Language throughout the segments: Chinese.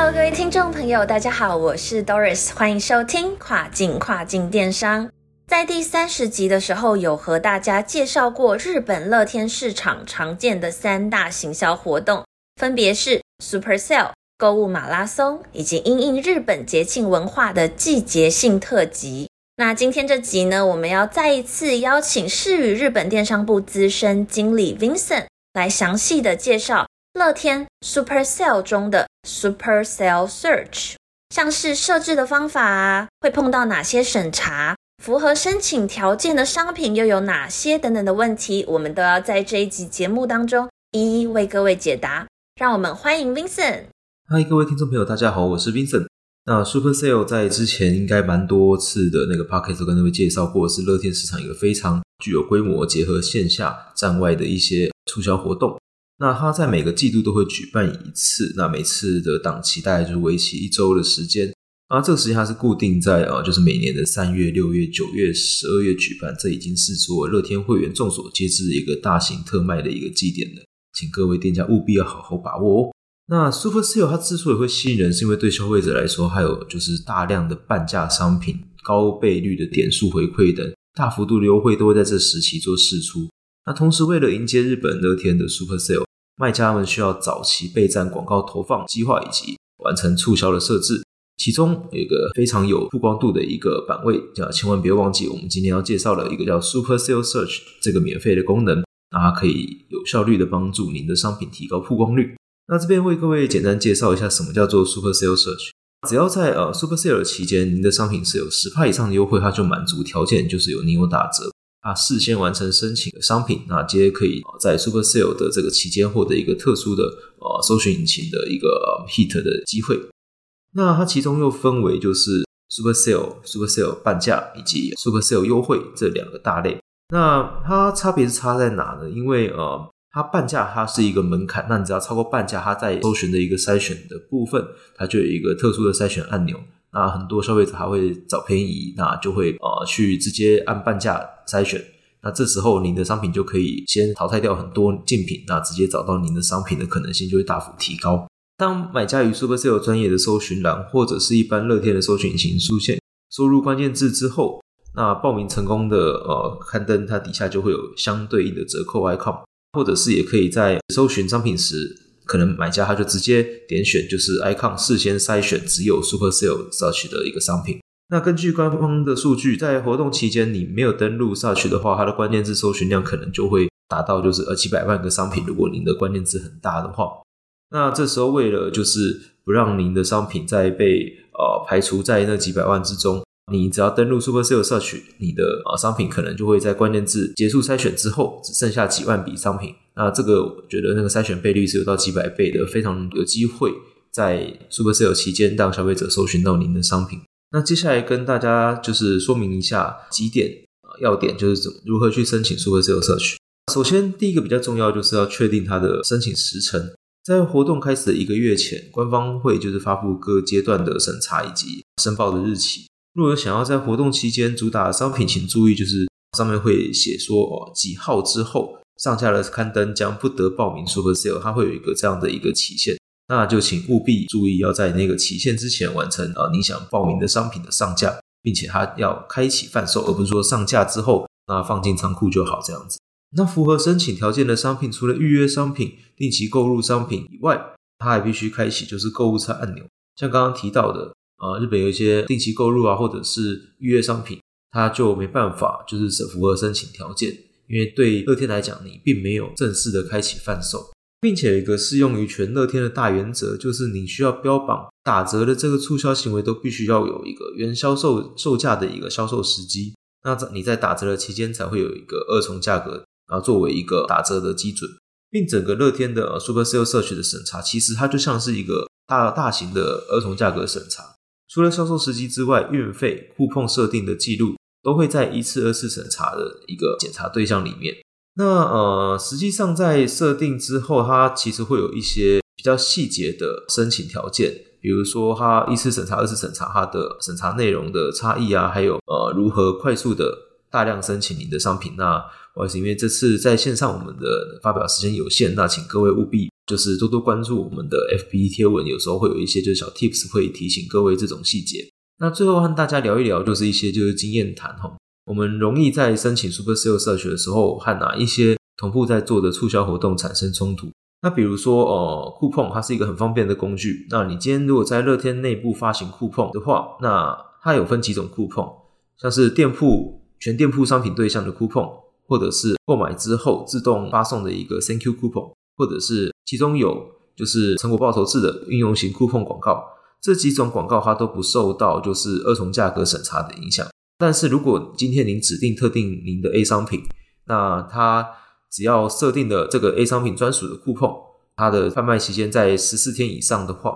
Hello，各位听众朋友，大家好，我是 Doris，欢迎收听跨境跨境电商。在第三十集的时候，有和大家介绍过日本乐天市场常见的三大行销活动，分别是 Super Sale 购物马拉松以及因应日本节庆文化的季节性特辑。那今天这集呢，我们要再一次邀请市与日本电商部资深经理 Vincent 来详细的介绍乐天 Super Sale 中的 Super Sale Search，像是设置的方法啊，会碰到哪些审查，符合申请条件的商品又有哪些等等的问题，我们都要在这一集节目当中一一为各位解答。让我们欢迎 Vincent。嗨，各位听众朋友，大家好，我是 Vincent。那 Super Sale 在之前应该蛮多次的那个 podcast 都跟各位介绍过，是乐天市场一个非常具有规模、结合线下站外的一些促销活动。那它在每个季度都会举办一次，那每次的档期大概就是为期一周的时间。啊这个时间它是固定在啊，就是每年的三月、六月、九月、十二月举办。这已经是做乐天会员众所皆知的一个大型特卖的一个祭典了，请各位店家务必要好好把握哦。那 Super Sale 它之所以会吸引人，是因为对消费者来说，还有就是大量的半价商品、高倍率的点数回馈等大幅度的优惠都会在这时期做试出。那同时，为了迎接日本乐天的 Super Sale，卖家们需要早期备战广告投放计划以及完成促销的设置。其中有一个非常有曝光度的一个版位，叫千万别忘记，我们今天要介绍的一个叫 Super Sale Search 这个免费的功能，它可以有效率的帮助您的商品提高曝光率。那这边为各位简单介绍一下什么叫做 Super Sale Search。只要在呃 Super Sale 期间，您的商品是有十帕以上的优惠，它就满足条件，就是有您有打折啊，事先完成申请的商品，那皆可以在 Super Sale 的这个期间获得一个特殊的呃搜寻引擎的一个 hit 的机会。那它其中又分为就是 Super Sale、Super Sale 半价以及 Super Sale 优惠这两个大类。那它差别是差在哪呢？因为呃。它半价，它是一个门槛，那你只要超过半价，它在搜寻的一个筛选的部分，它就有一个特殊的筛选按钮。那很多消费者还会找便宜，那就会呃去直接按半价筛选。那这时候您的商品就可以先淘汰掉很多竞品，那直接找到您的商品的可能性就会大幅提高。当买家与 Super Sale 专业的搜寻栏或者是一般乐天的搜寻引擎出现，输入关键字之后，那报名成功的呃刊登，它底下就会有相对应的折扣 icon。或者是也可以在搜寻商品时，可能买家他就直接点选就是 icon 事先筛选只有 Super Sale Search 的一个商品。那根据官方的数据，在活动期间你没有登录 Search 的话，它的关键字搜寻量可能就会达到就是呃几百万个商品。如果您的关键字很大的话，那这时候为了就是不让您的商品再被呃排除在那几百万之中。你只要登录 Super Sale Search，你的啊商品可能就会在关键字结束筛选之后，只剩下几万笔商品。那这个我觉得那个筛选倍率是有到几百倍的，非常有机会在 Super Sale 期间让消费者搜寻到您的商品。那接下来跟大家就是说明一下几点要点，就是怎么如何去申请 Super Sale Search。首先，第一个比较重要就是要确定它的申请时程，在活动开始的一个月前，官方会就是发布各阶段的审查以及申报的日期。如果想要在活动期间主打商品，请注意，就是上面会写说哦几号之后上架的刊登将不得报名 Super Sale，它会有一个这样的一个期限，那就请务必注意要在那个期限之前完成啊你想报名的商品的上架，并且它要开启贩售，而不是说上架之后那放进仓库就好这样子。那符合申请条件的商品，除了预约商品、定期购入商品以外，它还必须开启就是购物车按钮，像刚刚提到的。啊，日本有一些定期购入啊，或者是预约商品，它就没办法，就是符合申请条件，因为对乐天来讲，你并没有正式的开启贩售，并且有一个适用于全乐天的大原则，就是你需要标榜打折的这个促销行为，都必须要有一个原销售售价的一个销售时机，那在你在打折的期间才会有一个二重价格，然后作为一个打折的基准，并整个乐天的 Super Sale Search 的审查，其实它就像是一个大大型的儿童价格审查。除了销售时机之外，运费、互碰设定的记录都会在一次、二次审查的一个检查对象里面。那呃，实际上在设定之后，它其实会有一些比较细节的申请条件，比如说它一次审查、二次审查它的审查内容的差异啊，还有呃如何快速的大量申请您的商品。那不好意思，因为这次在线上我们的发表时间有限，那请各位务必就是多多关注我们的 FB 贴文，有时候会有一些就是小 Tips 会提醒各位这种细节。那最后和大家聊一聊，就是一些就是经验谈哈。我们容易在申请 Super Sale Search 的时候和哪一些同步在做的促销活动产生冲突？那比如说，呃，酷碰它是一个很方便的工具。那你今天如果在乐天内部发行酷碰的话，那它有分几种酷碰，像是店铺全店铺商品对象的酷碰，或者是购买之后自动发送的一个 Thank You 酷碰，或者是其中有就是成果报酬制的运用型酷碰广告。这几种广告它都不受到就是二重价格审查的影响。但是如果今天您指定特定您的 A 商品，那它只要设定的这个 A 商品专属的库碰，它的贩卖期间在十四天以上的话，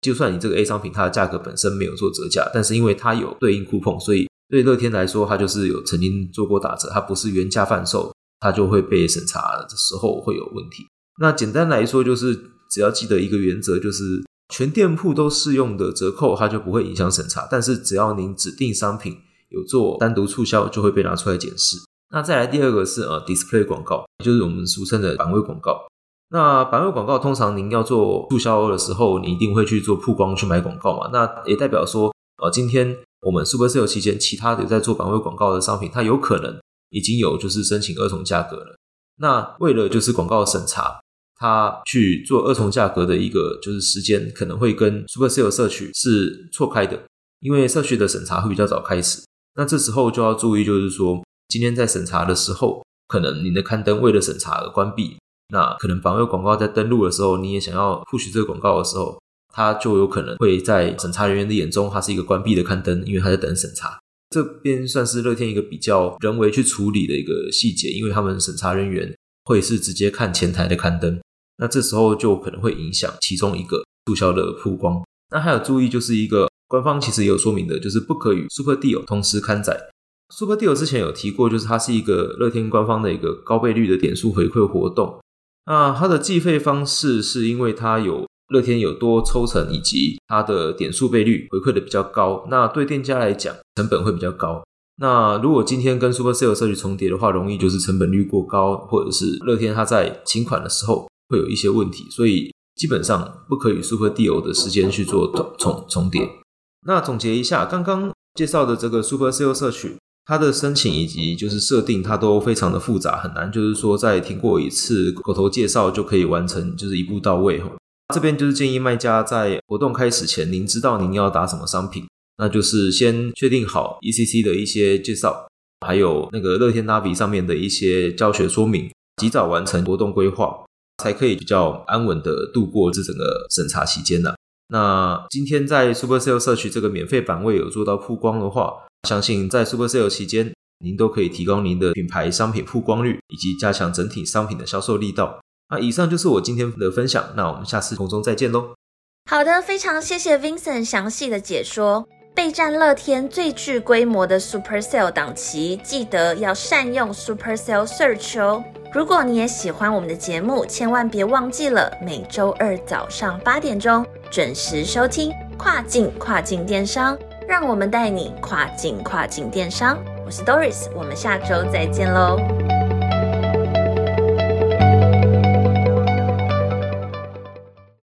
就算你这个 A 商品它的价格本身没有做折价，但是因为它有对应库碰，所以对乐天来说，它就是有曾经做过打折，它不是原价贩售，它就会被审查的时候会有问题。那简单来说，就是只要记得一个原则，就是全店铺都适用的折扣，它就不会影响审查。但是只要您指定商品，有做单独促销就会被拿出来检视。那再来第二个是呃 display 广告，就是我们俗称的版位广告。那版位广告通常您要做促销的时候，你一定会去做曝光去买广告嘛？那也代表说，呃，今天我们 Super Sale 期间，其他的在做版位广告的商品，它有可能已经有就是申请二重价格了。那为了就是广告审查，它去做二重价格的一个就是时间，可能会跟 Super Sale 社区是错开的，因为社区的审查会比较早开始。那这时候就要注意，就是说，今天在审查的时候，可能你的刊登为了审查而关闭。那可能版位广告在登录的时候，你也想要 push 这个广告的时候，它就有可能会在审查人员的眼中，它是一个关闭的刊登，因为它在等审查。这边算是乐天一个比较人为去处理的一个细节，因为他们审查人员会是直接看前台的刊登，那这时候就可能会影响其中一个促销的曝光。那还有注意，就是一个。官方其实也有说明的，就是不可与 Super Deal 同时刊载。Super Deal 之前有提过，就是它是一个乐天官方的一个高倍率的点数回馈活动。那它的计费方式是因为它有乐天有多抽成，以及它的点数倍率回馈的比较高。那对店家来讲，成本会比较高。那如果今天跟 Super Sale 社区重叠的话，容易就是成本率过高，或者是乐天它在请款的时候会有一些问题。所以基本上不可以 Super Deal 的时间去做重重重叠。那总结一下，刚刚介绍的这个 Super Sale 社区，它的申请以及就是设定，它都非常的复杂，很难就是说在听过一次口头介绍就可以完成，就是一步到位哈。这边就是建议卖家在活动开始前，您知道您要打什么商品，那就是先确定好 ECC 的一些介绍，还有那个乐天 Navi 上面的一些教学说明，及早完成活动规划，才可以比较安稳的度过这整个审查期间呢。那今天在 Super Sale 社区这个免费版位有做到曝光的话，相信在 Super Sale 期间，您都可以提高您的品牌商品曝光率，以及加强整体商品的销售力道。那以上就是我今天的分享，那我们下次空中再见喽。好的，非常谢谢 Vincent 详细的解说。备战乐天最具规模的 Super Sale 档期，记得要善用 Super Sale Search 哦。如果你也喜欢我们的节目，千万别忘记了每周二早上八点钟准时收听跨境跨境电商，让我们带你跨境跨境电商。我是 Doris，我们下周再见喽。